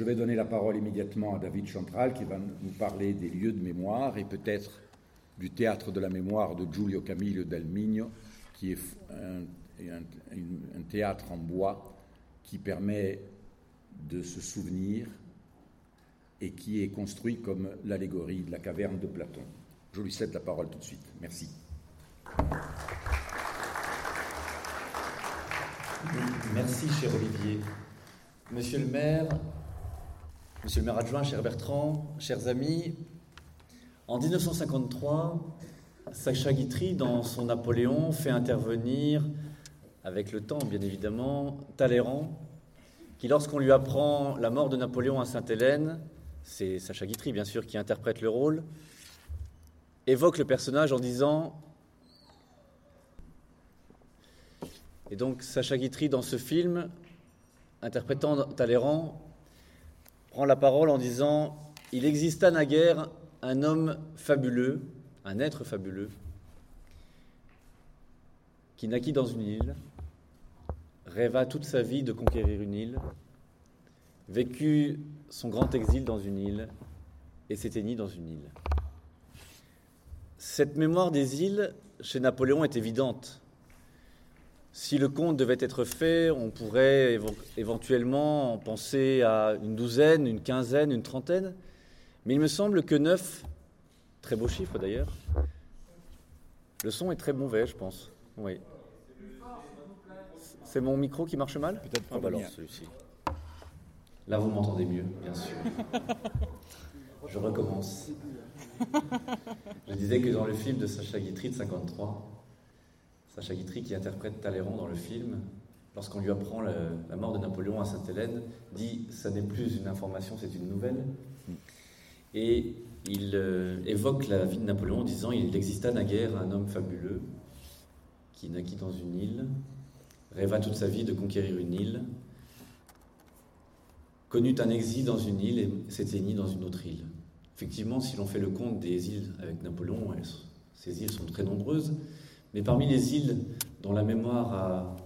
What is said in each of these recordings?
Je vais donner la parole immédiatement à David Chantral qui va nous parler des lieux de mémoire et peut-être du théâtre de la mémoire de Giulio Camillo del Migno, qui est un théâtre en bois qui permet de se souvenir et qui est construit comme l'allégorie de la caverne de Platon. Je lui cède la parole tout de suite. Merci. Merci, cher Olivier. Monsieur le maire, monsieur le maire adjoint, cher Bertrand, chers amis, en 1953, Sacha Guitry, dans son Napoléon, fait intervenir, avec le temps bien évidemment, Talleyrand, qui, lorsqu'on lui apprend la mort de Napoléon à Sainte-Hélène, c'est Sacha Guitry bien sûr qui interprète le rôle, évoque le personnage en disant Et donc Sacha Guitry, dans ce film, interprétant Talleyrand, prend la parole en disant Il exista naguère un homme fabuleux, un être fabuleux, qui naquit dans une île, rêva toute sa vie de conquérir une île, vécut son grand exil dans une île et s'éteignit dans une île. Cette mémoire des îles chez Napoléon est évidente. Si le conte devait être fait, on pourrait éventuellement penser à une douzaine, une quinzaine, une trentaine, mais il me semble que neuf, très beau chiffre d'ailleurs, le son est très mauvais, je pense. Oui. C'est mon micro qui marche mal? Peut-être pas ah bah alors celui-ci. Là, vous m'entendez mieux, bien sûr. Je recommence. Je disais que dans le film de Sacha Guitry de 53, Sacha Guitry qui interprète Talleyrand dans le film, lorsqu'on lui apprend la, mort de Napoléon à Sainte-Hélène, dit ça n'est plus une information, c'est une nouvelle. Et il euh, évoque la vie de Napoléon en disant il exista naguère un homme fabuleux qui naquit dans une île rêva toute sa vie de conquérir une île, connut un exil dans une île et s'éteignit dans une autre île. Effectivement, si l'on fait le compte des îles avec Napoléon, ces îles sont très nombreuses, mais parmi les îles dont la mémoire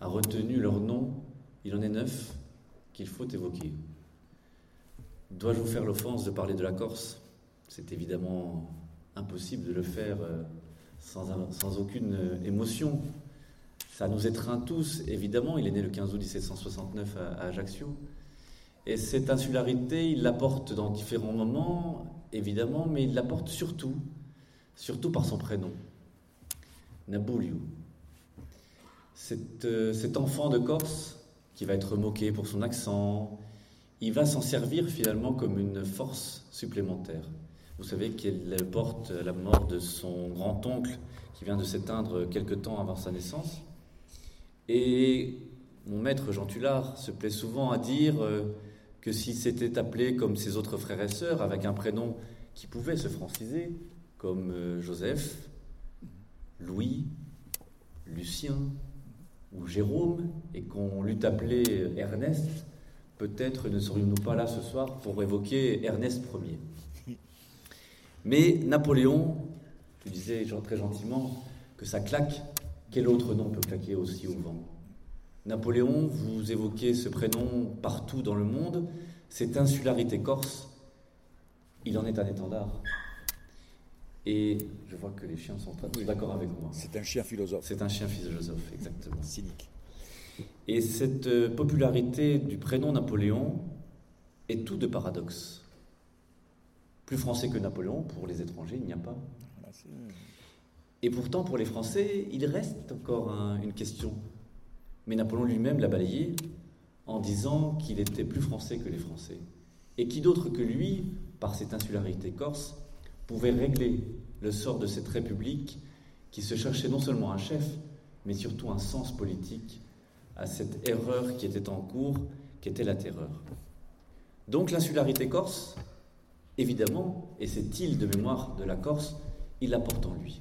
a, retenu leur nom, il en est neuf qu'il faut évoquer. Dois-je vous faire l'offense de parler de la Corse? C'est évidemment impossible de le faire euh, sans, sans aucune émotion. Ça nous étreint tous, évidemment. Il est né le 15 août 1769 à, Ajaccio. Et cette insularité, il l'apporte dans différents moments, évidemment, mais il l'apporte surtout, surtout par son prénom, Nabuliu. Cet, euh, cet enfant de Corse, qui va être moqué pour son accent, il va s'en servir finalement comme une force supplémentaire. Vous savez qu'elle porte la mort de son grand-oncle qui vient de s'éteindre quelque temps avant sa naissance. Et mon maître Jean Tullard se plaît souvent à dire euh, que s'il s'était appelé comme ses autres frères et sœurs, avec un prénom qui pouvait se franciser, comme euh, Joseph, Louis, Lucien ou Jérôme, et qu'on l'eût appelé Ernest, peut-être ne serions-nous pas là ce soir pour évoquer Ernest Ier. Mais Napoléon, tu disais très gentiment que ça claque quel autre nom peut claquer aussi au vent? Napoléon, vous évoquez ce prénom partout dans le monde, cette insularité corse, il en est un étendard. Et je vois que les chiens sont très d'accord avec moi. C'est un chien philosophe. C'est un chien philosophe, exactement. Cynique. Et cette euh, popularité du prénom Napoléon est tout de paradoxe. Plus français que Napoléon, pour les étrangers, il n'y a pas. Et pourtant, pour les Français, il reste encore un, une question. Mais Napoléon lui-même l'a balayé en disant qu'il était plus français que les Français. Et qui d'autre que lui, par cette insularité corse, pouvait régler le sort de cette République qui se cherchait non seulement un chef, mais surtout un sens politique à cette erreur qui était en cours, qui était la terreur. Donc l'insularité corse, évidemment, et cette île de mémoire de la Corse, il la porte en lui.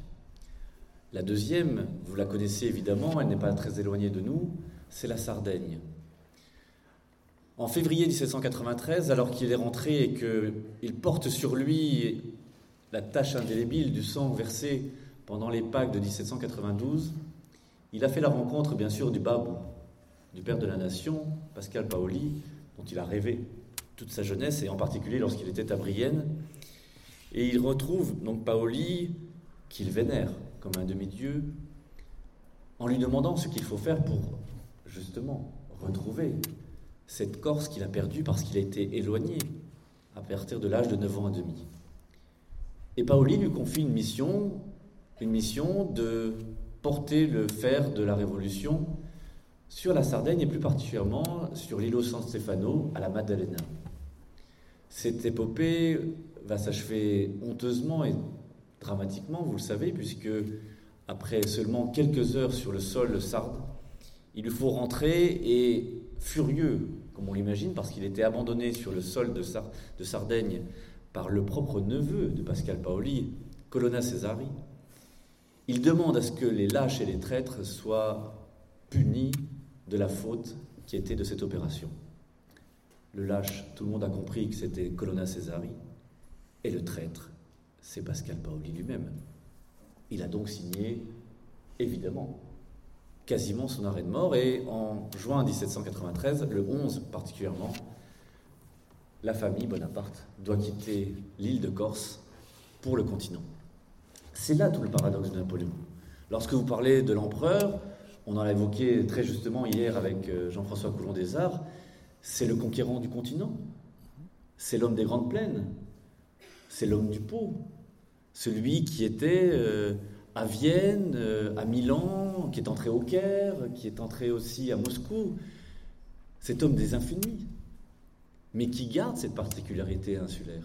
La deuxième, vous la connaissez évidemment, elle n'est pas très éloignée de nous, c'est la Sardaigne. En février 1793, alors qu'il est rentré et qu'il porte sur lui la tache indélébile du sang versé pendant les Pâques de 1792, il a fait la rencontre, bien sûr, du babou, du père de la nation, Pascal Paoli, dont il a rêvé toute sa jeunesse, et en particulier lorsqu'il était à Brienne. Et il retrouve donc Paoli, qu'il vénère comme un demi-dieu, en lui demandant ce qu'il faut faire pour, justement, retrouver cette Corse qu'il a perdue parce qu'il a été éloigné à partir de l'âge de 9 ans et demi. Et Paoli lui confie une mission, une mission de porter le fer de la Révolution sur la Sardaigne et plus particulièrement sur l'îlot San Stefano à la Maddalena. Cette épopée va s'achever honteusement et dramatiquement, vous le savez, puisque après seulement quelques heures sur le sol sarde, il lui faut rentrer et furieux, comme on l'imagine, parce qu'il était abandonné sur le sol de, de, Sardaigne par le propre neveu de Pascal Paoli, Colonna Cesari, il demande à ce que les lâches et les traîtres soient punis de la faute qui était de cette opération. Le lâche, tout le monde a compris que c'était Colonna Cesari, et le traître, c'est Pascal Paoli lui-même. Il a donc signé, évidemment, quasiment son arrêt de mort. Et en juin 1793, le 11 particulièrement, la famille Bonaparte doit quitter l'île de Corse pour le continent. C'est là tout le paradoxe de Napoléon. Lorsque vous parlez de l'empereur, on en a évoqué très justement hier avec euh, Jean-François Coulon des Arts, c'est le conquérant du continent, c'est l'homme des grandes plaines, c'est l'homme du pot, celui qui était euh, à Vienne, euh, à Milan, qui est entré au Caire, qui est entré aussi à Moscou. Cet homme des infinis, mais qui garde cette particularité insulaire.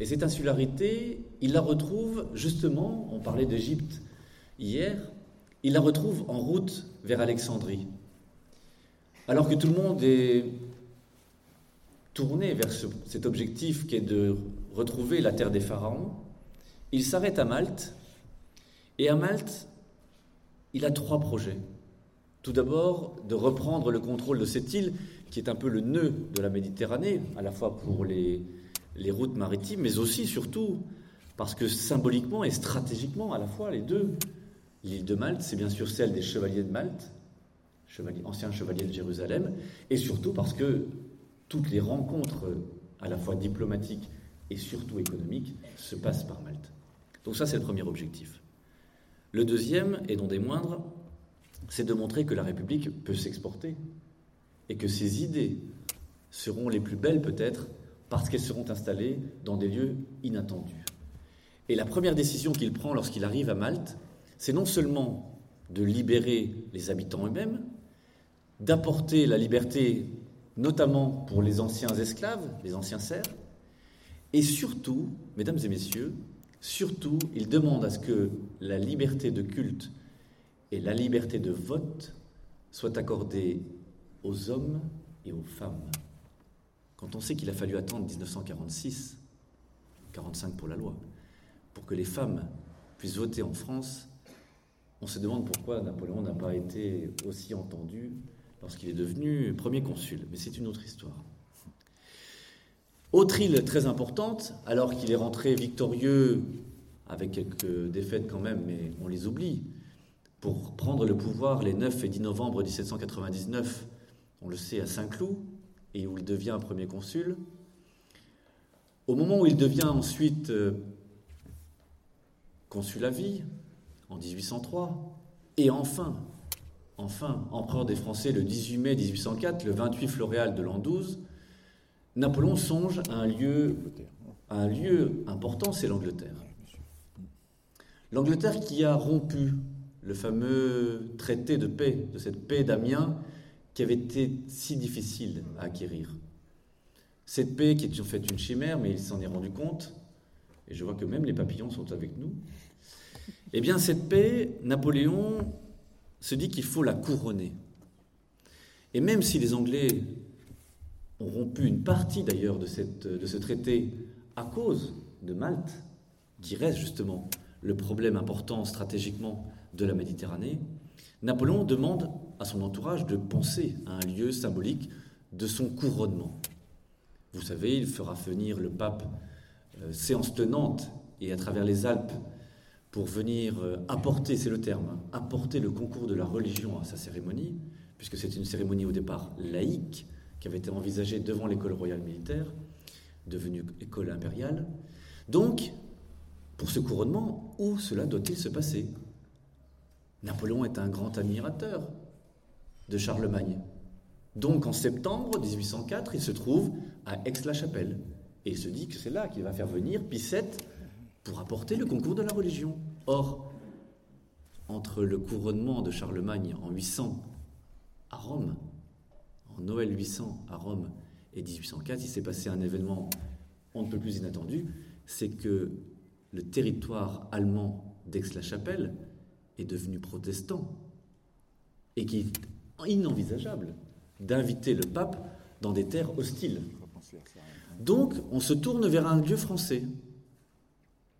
Et cette insularité, il la retrouve justement, on parlait d'Égypte hier, il la retrouve en route vers Alexandrie. Alors que tout le monde est tourné vers cet objectif qui est de retrouver la terre des pharaons, il s'arrête à Malte et à Malte, il a trois projets. Tout d'abord, de reprendre le contrôle de cette île, qui est un peu le nœud de la Méditerranée, à la fois pour les, routes maritimes, mais aussi, surtout, parce que symboliquement et stratégiquement, à la fois, les deux, l'île de Malte, c'est bien sûr celle des chevaliers de Malte, chevaliers, anciens chevaliers de Jérusalem, et surtout parce que toutes les rencontres, à la fois diplomatiques et surtout économiques, se passent par Malte. Donc ça, c'est le premier objectif. Le deuxième, et non des moindres, c'est de montrer que la République peut s'exporter et que ses idées seront les plus belles peut-être parce qu'elles seront installées dans des lieux inattendus. Et la première décision qu'il prend lorsqu'il arrive à Malte, c'est non seulement de libérer les habitants eux-mêmes, d'apporter la liberté notamment pour les anciens esclaves, les anciens serfs, et surtout, mesdames et messieurs, Surtout, il demande à ce que la liberté de culte et la liberté de vote soient accordées aux hommes et aux femmes. Quand on sait qu'il a fallu attendre 1946, 45 pour la loi, pour que les femmes puissent voter en France, on se demande pourquoi Napoléon n'a pas été aussi entendu lorsqu'il est devenu premier consul. Mais c'est une autre histoire. Autre île très importante, alors qu'il est rentré victorieux, avec quelques défaites quand même, mais on les oublie, pour prendre le pouvoir les 9 et 10 novembre 1799, on le sait, à Saint-Cloud, et où il devient premier consul. Au moment où il devient ensuite euh, consul à vie, en 1803, et enfin, enfin, empereur des Français le 18 mai 1804, le 28 floréal de l'an 12, Napoléon songe à un lieu, un lieu important, c'est l'Angleterre. L'Angleterre qui a rompu le fameux traité de paix, de cette paix d'Amiens qui avait été si difficile à acquérir. Cette paix qui est en fait une chimère, mais il s'en est rendu compte, et je vois que même les papillons sont avec nous. Eh bien, cette paix, Napoléon se dit qu'il faut la couronner. Et même si les Anglais ont rompu une partie d'ailleurs de, de ce traité à cause de Malte, qui reste justement le problème important stratégiquement de la Méditerranée, Napoléon demande à son entourage de penser à un lieu symbolique de son couronnement. Vous savez, il fera venir le pape euh, séance tenante et à travers les Alpes pour venir euh, apporter, c'est le terme, hein, apporter le concours de la religion à sa cérémonie, puisque c'est une cérémonie au départ laïque qui avait été envisagée devant l'école royale militaire, devenue école impériale. Donc, pour ce couronnement, où cela doit-il se passer? Napoléon est un grand admirateur de Charlemagne. Donc en septembre 1804, il se trouve à Aix-la-Chapelle. Et se dit que c'est là qu'il va faire venir Picette pour apporter le concours de la religion. Or, entre le couronnement de Charlemagne en 800 à Rome, en Noël 800 à Rome et 1804, il s'est passé un événement on ne peut plus inattendu, c'est que le territoire allemand d'Aix-la-Chapelle est devenu protestant et qu'il est inenvisageable d'inviter le pape dans des terres hostiles. Donc, on se tourne vers un lieu français.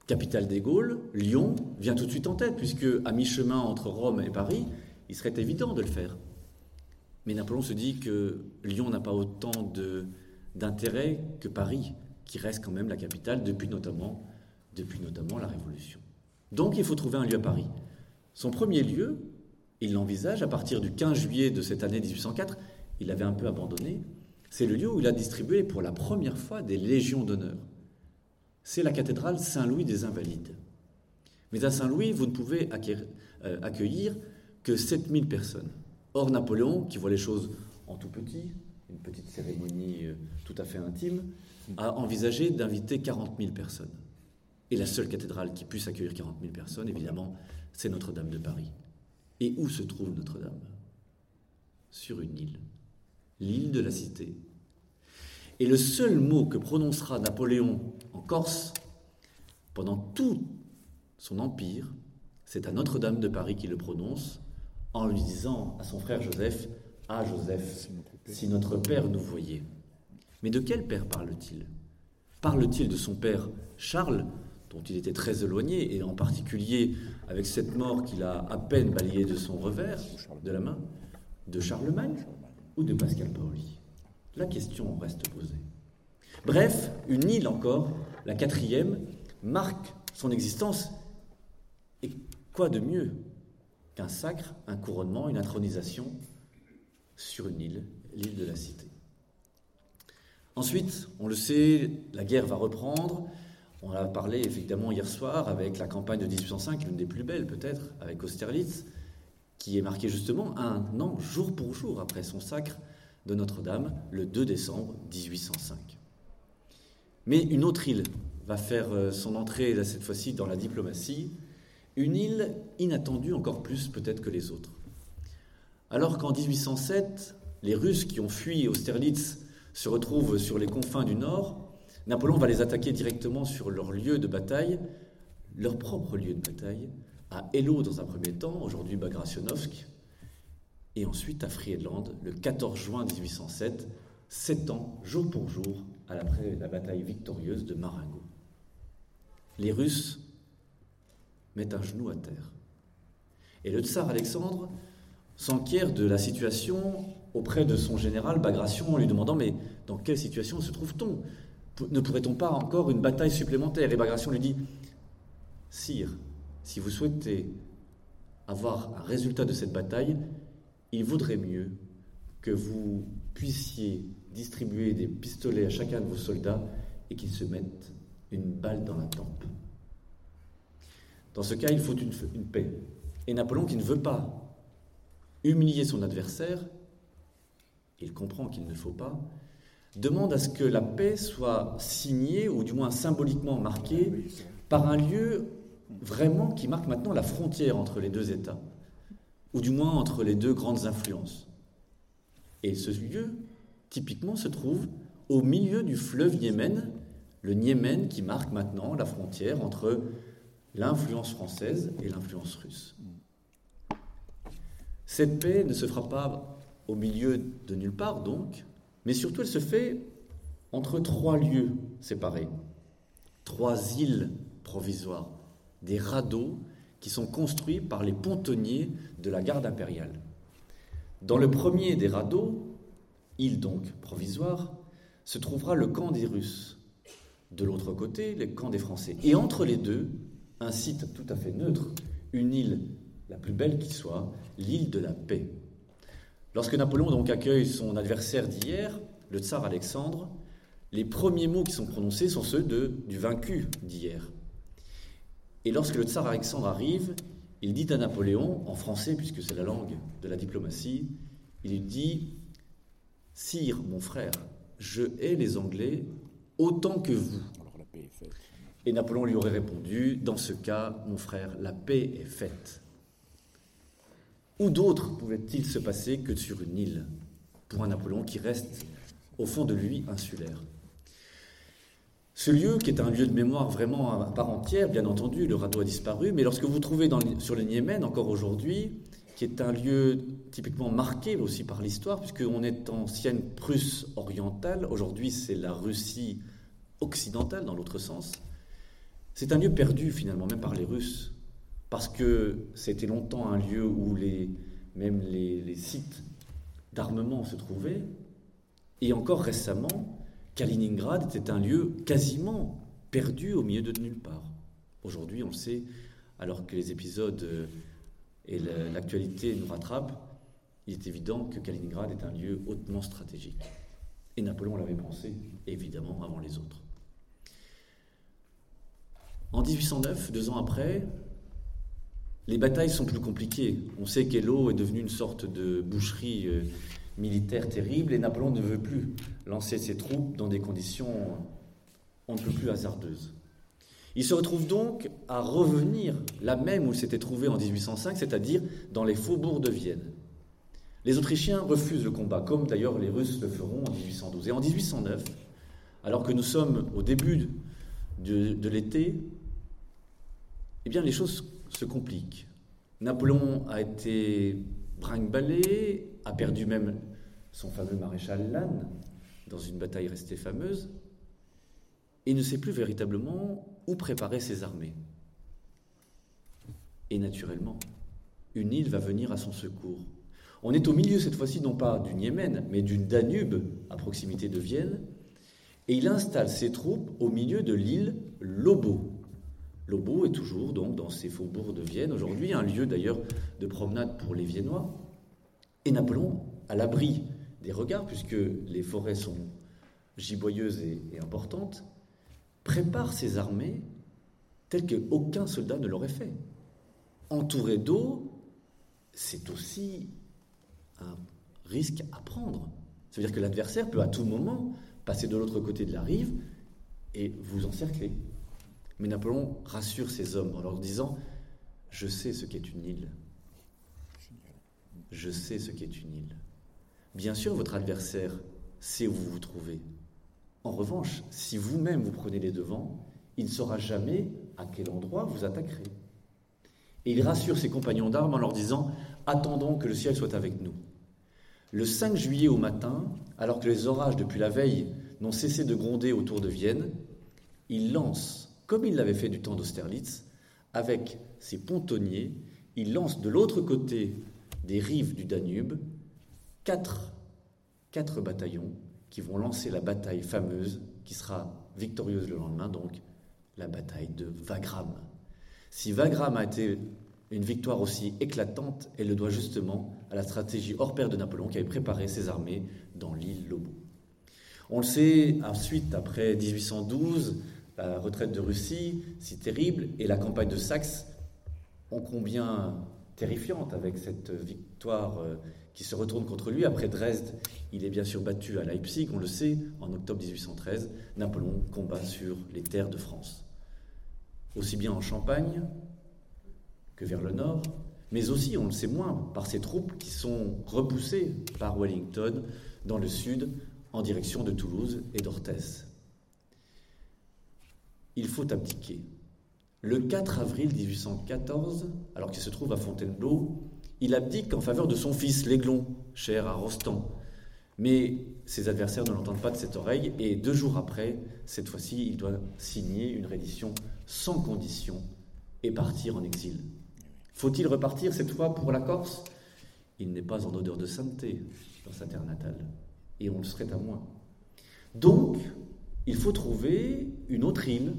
Capitale des Gaules, Lyon vient tout de suite en tête, puisque à mi-chemin entre Rome et Paris, il serait évident de le faire. Mais Napoléon se dit que Lyon n'a pas autant d'intérêt que Paris, qui reste quand même la capitale depuis notamment, depuis notamment la Révolution. Donc il faut trouver un lieu à Paris. Son premier lieu, il l'envisage à partir du 15 juillet de cette année 1804, il l'avait un peu abandonné, c'est le lieu où il a distribué pour la première fois des légions d'honneur. C'est la cathédrale Saint-Louis des Invalides. Mais à Saint-Louis, vous ne pouvez euh, accueillir que 7000 personnes. Or, Napoléon, qui voit les choses en tout petit, une petite cérémonie euh, tout à fait intime, a envisagé d'inviter 40 000 personnes. Et la seule cathédrale qui puisse accueillir 40 000 personnes, évidemment, c'est Notre-Dame de Paris. Et où se trouve Notre-Dame? Sur une île, l'île de la Cité. Et le seul mot que prononcera Napoléon en Corse pendant tout son empire, c'est à Notre-Dame de Paris qu'il le prononce en lui disant à son frère Joseph Ah Joseph, si notre père nous voyait. Mais de quel père parle-t-il? Parle-t-il de son père Charles, dont il était très éloigné, et en particulier avec cette mort qu'il a à peine balayée de son revers, de la main, de Charlemagne ou de Pascal Paoli La question reste posée. Bref, une île encore, la quatrième, marque son existence. Et quoi de mieux qu'un sacre, un couronnement, une intronisation sur une île, l'île de la Cité? Ensuite, on le sait, la guerre va reprendre. On a parlé évidemment hier soir avec la campagne de 1805, l'une des plus belles peut-être, avec Austerlitz, qui est marquée justement un an, jour pour jour, après son sacre de Notre-Dame, le 2 décembre 1805. Mais une autre île va faire euh, son entrée, cette fois-ci, dans la diplomatie, une île inattendue encore plus peut-être que les autres. Alors qu'en 1807, les Russes qui ont fui Austerlitz se retrouvent sur les confins du nord, Napoléon va les attaquer directement sur leur lieu de bataille, leur propre lieu de bataille, à Elo dans un premier temps, aujourd'hui Bagrationovsk, et ensuite à Friedland le 14 juin 1807, sept ans, jour pour jour, après la bataille victorieuse de Marengo. Les Russes mettent un genou à terre. Et le tsar Alexandre s'enquiert de la situation auprès de son général Bagration en lui demandant Mais dans quelle situation se trouve-t-on? Ne pourrait-on pas encore une bataille supplémentaire? Et Bagration lui dit Sire, si vous souhaitez avoir un résultat de cette bataille, il vaudrait mieux que vous puissiez distribuer des pistolets à chacun de vos soldats et qu'ils se mettent une balle dans la tempe. Dans ce cas, il faut une, une paix. Et Napoléon, qui ne veut pas humilier son adversaire, il comprend qu'il ne faut pas, demande à ce que la paix soit signée, ou du moins symboliquement marquée, par un lieu vraiment qui marque maintenant la frontière entre les deux États, ou du moins entre les deux grandes influences. Et ce lieu, typiquement, se trouve au milieu du fleuve Yémen, le Yémen qui marque maintenant la frontière entre l'influence française et l'influence russe. Cette paix ne se fera pas au milieu de nulle part donc, mais surtout elle se fait entre trois lieux séparés, trois îles provisoires, des radeaux qui sont construits par les pontonniers de la garde impériale. Dans le premier des radeaux, île donc provisoire, se trouvera le camp des Russes. De l'autre côté, le camp des Français. Et entre les deux, un site tout à fait neutre, une île la plus belle qui soit, l'île de la paix. Lorsque Napoléon donc accueille son adversaire d'hier, le tsar Alexandre, les premiers mots qui sont prononcés sont ceux du vaincu d'hier. Et lorsque le tsar Alexandre arrive, il dit à Napoléon, en français, puisque c'est la langue de la diplomatie, il lui dit Sire, mon frère, je hais les Anglais autant que vous. Et Napoléon lui aurait répondu Dans ce cas, mon frère, la paix est faite. Où d'autre pouvait-il se passer que sur une île pour un Napoléon qui reste au fond de lui insulaire? Ce lieu, qui est un lieu de mémoire vraiment à part entière, bien entendu, le radeau a disparu, mais lorsque vous trouvez sur le Niémen, encore aujourd'hui, qui est un lieu typiquement marqué aussi par l'histoire, puisqu'on est ancienne Prusse orientale, aujourd'hui c'est la Russie occidentale dans l'autre sens, c'est un lieu perdu finalement, même par les Russes, parce que c'était longtemps un lieu où les, même les, les sites d'armement se trouvaient, et encore récemment, Kaliningrad était un lieu quasiment perdu au milieu de nulle part. Aujourd'hui, on le sait, alors que les épisodes euh, et l'actualité nous rattrapent, il est évident que Kaliningrad est un lieu hautement stratégique. Et Napoléon l'avait pensé, évidemment, avant les autres. En 1809, deux ans après, les batailles sont plus compliquées. On sait qu'Elo est devenu une sorte de boucherie euh, militaire terrible et Napoléon ne veut plus lancer ses troupes dans des conditions on ne plus hasardeuses. Il se retrouve donc à revenir là même où il s'était trouvé en 1805, c'est-à-dire dans les faubourgs de Vienne. Les Autrichiens refusent le combat, comme d'ailleurs les Russes le feront en 1812. Et en 1809, alors que nous sommes au début de, de l'été, eh bien les choses se compliquent. Napoléon a été brinque-ballé, a perdu même son fameux maréchal Lannes dans une bataille restée fameuse, et ne sait plus véritablement où préparer ses armées. Et naturellement, une île va venir à son secours. On est au milieu cette fois-ci non pas du Niémen, mais d'une Danube à proximité de Vienne, et il installe ses troupes au milieu de l'île Lobo. Lobo est toujours donc dans ces faubourgs de Vienne aujourd'hui, un lieu d'ailleurs de promenade pour les Viennois. Et Napoléon, à l'abri des regards, puisque les forêts sont giboyeuses et, importantes, prépare ses armées telles qu'aucun soldat ne l'aurait fait. Entouré d'eau, c'est aussi un risque à prendre. cest à dire que l'adversaire peut à tout moment passer de l'autre côté de la rive et vous encercler. Mais Napoléon rassure ses hommes en leur disant Je sais ce qu'est une île. Je sais ce qu'est une île. Bien sûr, votre adversaire sait où vous vous trouvez. En revanche, si vous-même vous prenez les devants, il ne saura jamais à quel endroit vous attaquerez. Et il rassure ses compagnons d'armes en leur disant Attendons que le ciel soit avec nous. Le 5 juillet au matin, alors que les orages depuis la veille n'ont cessé de gronder autour de Vienne, il lance, comme il l'avait fait du temps d'Austerlitz, avec ses pontonniers, il lance de l'autre côté des rives du Danube quatre, bataillons qui vont lancer la bataille fameuse qui sera victorieuse le lendemain, donc la bataille de Wagram. Si Wagram a été une victoire aussi éclatante, elle le doit justement à la stratégie hors pair de Napoléon qui avait préparé ses armées dans l'île Lobo. On le sait, ensuite, après 1812, la retraite de Russie, si terrible, et la campagne de Saxe, ont combien terrifiante avec cette victoire euh, qui se retourne contre lui. Après Dresde, il est bien sûr battu à Leipzig, on le sait, en octobre 1813. Napoléon combat sur les terres de France. Aussi bien en Champagne que vers le nord, mais aussi, on le sait moins, par ses troupes qui sont repoussées par Wellington dans le sud en direction de Toulouse et d'Orthez. Il faut abdiquer. Le 4 avril 1814, alors qu'il se trouve à Fontainebleau, il abdique en faveur de son fils, l'Aiglon, cher à Rostand. Mais ses adversaires ne l'entendent pas de cette oreille, et deux jours après, cette fois-ci, il doit signer une reddition sans condition et partir en exil. Faut-il repartir cette fois pour la Corse? Il n'est pas en odeur de sainteté dans sa terre natale, et on le serait à moins. Donc, il faut trouver une autre île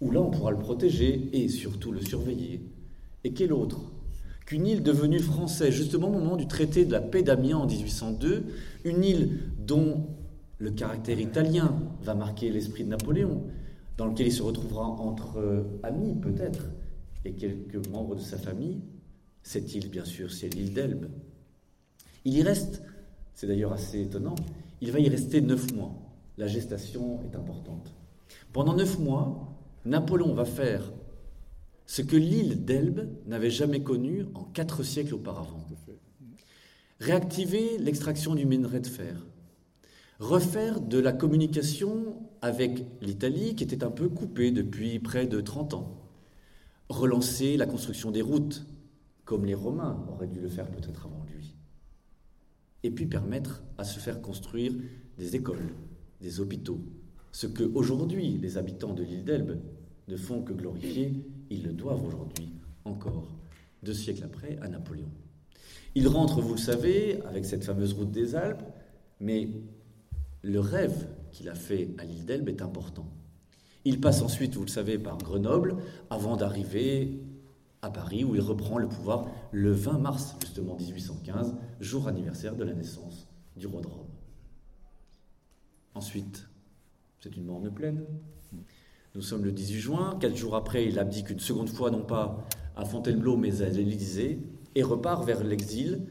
où là on pourra le protéger et surtout le surveiller. Et quelle autre Qu'une île devenue française, justement au moment du traité de la paix d'Amiens en 1802, une île dont le caractère italien va marquer l'esprit de Napoléon, dans lequel il se retrouvera entre euh, amis peut-être, et quelques membres de sa famille. Cette île, bien sûr, c'est l'île d'Elbe. Il y reste, c'est d'ailleurs assez étonnant, il va y rester neuf mois. La gestation est importante. Pendant neuf mois, Napoléon va faire ce que l'île d'Elbe n'avait jamais connu en quatre siècles auparavant. Réactiver l'extraction du minerai de fer, refaire de la communication avec l'Italie qui était un peu coupée depuis près de 30 ans, relancer la construction des routes, comme les Romains auraient dû le faire peut-être avant lui, et puis permettre à se faire construire des écoles, des hôpitaux, ce que aujourd'hui les habitants de l'île d'Elbe ne font que glorifier, ils le doivent aujourd'hui encore, deux siècles après, à Napoléon. Il rentre, vous le savez, avec cette fameuse route des Alpes, mais le rêve qu'il a fait à l'île d'Elbe est important. Il passe ensuite, vous le savez, par Grenoble, avant d'arriver à Paris, où il reprend le pouvoir le 20 mars, justement 1815, jour anniversaire de la naissance du roi de Rome. Ensuite, c'est une morne pleine. Nous sommes le 18 juin. Quatre jours après, il abdique une seconde fois, non pas à Fontainebleau, mais à l'Élysée, et repart vers l'exil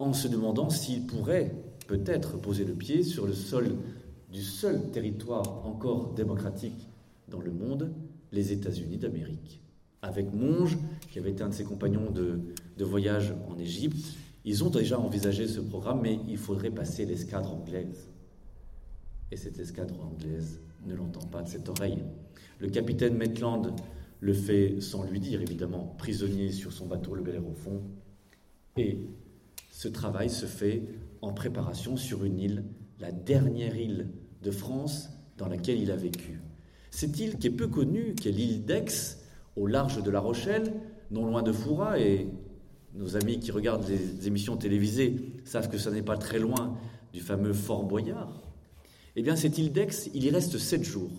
en se demandant s'il pourrait peut-être poser le pied sur le sol du seul territoire encore démocratique dans le monde, les États-Unis d'Amérique. Avec Monge, qui avait été un de ses compagnons de, de voyage en Égypte, ils ont déjà envisagé ce programme, mais il faudrait passer l'escadre anglaise. Et cette escadre anglaise ne l'entend pas de cette oreille. Le capitaine Maitland le fait sans lui dire, évidemment, prisonnier sur son bateau, le Bel au fond. Et ce travail se fait en préparation sur une île, la dernière île de France dans laquelle il a vécu. Cette île qui est peu connue, qui est l'île d'Aix, au large de La Rochelle, non loin de Foura, et nos amis qui regardent les émissions télévisées savent que ça n'est pas très loin du fameux Fort Boyard. Eh bien, cette île d'Aix, il y reste sept jours.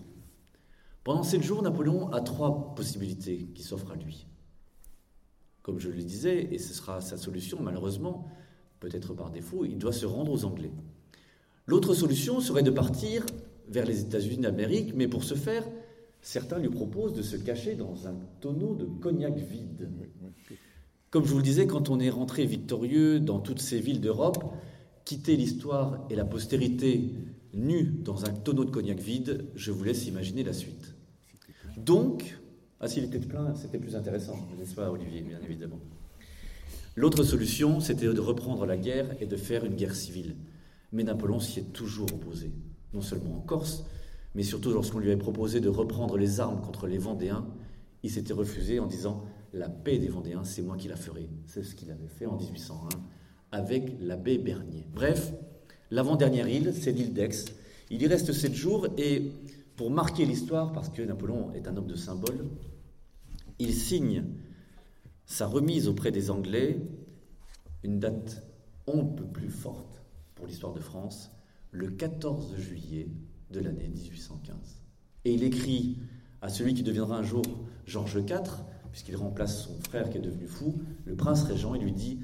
Pendant sept jours, Napoléon a trois possibilités qui s'offrent à lui. Comme je le disais, et ce sera sa solution, malheureusement, peut-être par défaut, il doit se rendre aux Anglais. L'autre solution serait de partir vers les États-Unis d'Amérique, mais pour ce faire, certains lui proposent de se cacher dans un tonneau de cognac vide. Comme je vous le disais, quand on est rentré victorieux dans toutes ces villes d'Europe, quitter l'histoire et la postérité nu dans un tonneau de cognac vide, je vous laisse imaginer la suite. Donc, ah s'il était plein, c'était plus intéressant, n'est-ce pas Olivier, bien évidemment. L'autre solution, c'était de reprendre la guerre et de faire une guerre civile. Mais Napoléon s'y est toujours opposé, non seulement en Corse, mais surtout lorsqu'on lui avait proposé de reprendre les armes contre les Vendéens, il s'était refusé en disant La paix des Vendéens, c'est moi qui la ferai. C'est ce qu'il avait fait en 1801 avec l'abbé Bernier. Bref, L'avant-dernière île, c'est l'île d'Aix. Il y reste sept jours et pour marquer l'histoire, parce que Napoléon est un homme de symbole, il signe sa remise auprès des Anglais, une date on ne peut plus forte pour l'histoire de France, le 14 juillet de l'année 1815. Et il écrit à celui qui deviendra un jour Georges IV, puisqu'il remplace son frère qui est devenu fou, le prince régent, il lui dit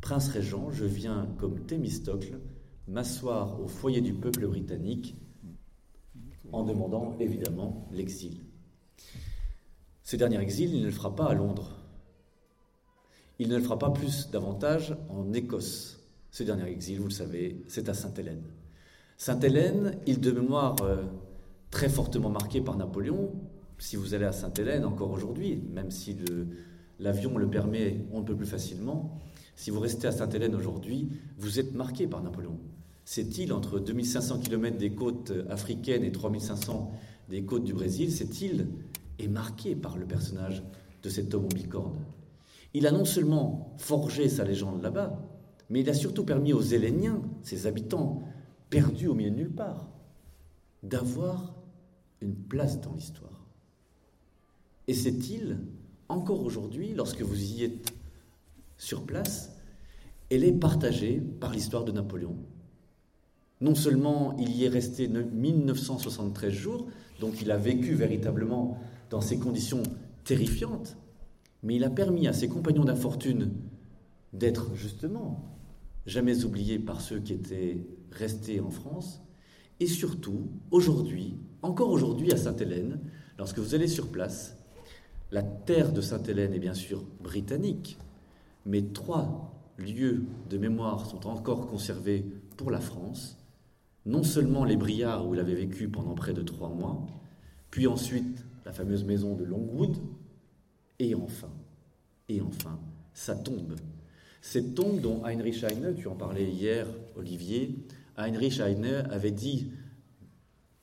Prince régent, je viens comme Thémistocle m'asseoir au foyer du peuple britannique en demandant évidemment l'exil. Ce dernier exil, il ne le fera pas à Londres. Il ne le fera pas plus davantage en Écosse. Ce dernier exil, vous le savez, c'est à Sainte-Hélène. Sainte-Hélène, île de mémoire euh, très fortement marquée par Napoléon. Si vous allez à Sainte-Hélène encore aujourd'hui, même si l'avion le permet, on ne peut plus facilement, si vous restez à Sainte-Hélène aujourd'hui, vous êtes marqué par Napoléon. Cette île, entre 2500 km des côtes africaines et 3500 des côtes du Brésil, cette île est marquée par le personnage de cet homme en bicorne. Il a non seulement forgé sa légende là-bas, mais il a surtout permis aux Héléniens, ses habitants, perdus au milieu de nulle part, d'avoir une place dans l'histoire. Et cette île, encore aujourd'hui, lorsque vous y êtes sur place, elle est partagée par l'histoire de Napoléon. Non seulement il y est resté 1973 jours, donc il a vécu véritablement dans ces conditions terrifiantes, mais il a permis à ses compagnons d'infortune d'être justement jamais oubliés par ceux qui étaient restés en France, et surtout, aujourd'hui, encore aujourd'hui à Sainte-Hélène, lorsque vous allez sur place, la terre de Sainte-Hélène est bien sûr britannique, mais trois lieux de mémoire sont encore conservés pour la France. Non seulement les Briards où il avait vécu pendant près de trois mois, puis ensuite la fameuse maison de Longwood, et enfin, et enfin, sa tombe. Cette tombe dont Heinrich Heine, tu en parlais hier, Olivier, Heinrich Heine avait dit,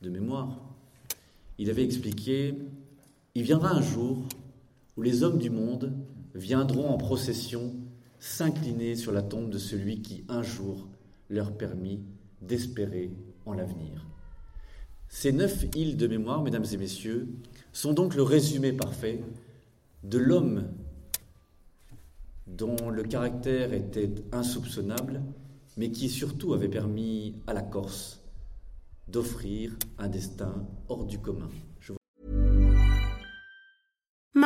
de mémoire, il avait expliqué, il viendra un jour où les hommes du monde viendront en procession s'incliner sur la tombe de celui qui un jour leur permit d'espérer en l'avenir. Ces neuf îles de mémoire, mesdames et messieurs, sont donc le résumé parfait de l'homme dont le caractère était insoupçonnable, mais qui surtout avait permis à la Corse d'offrir un destin hors du commun.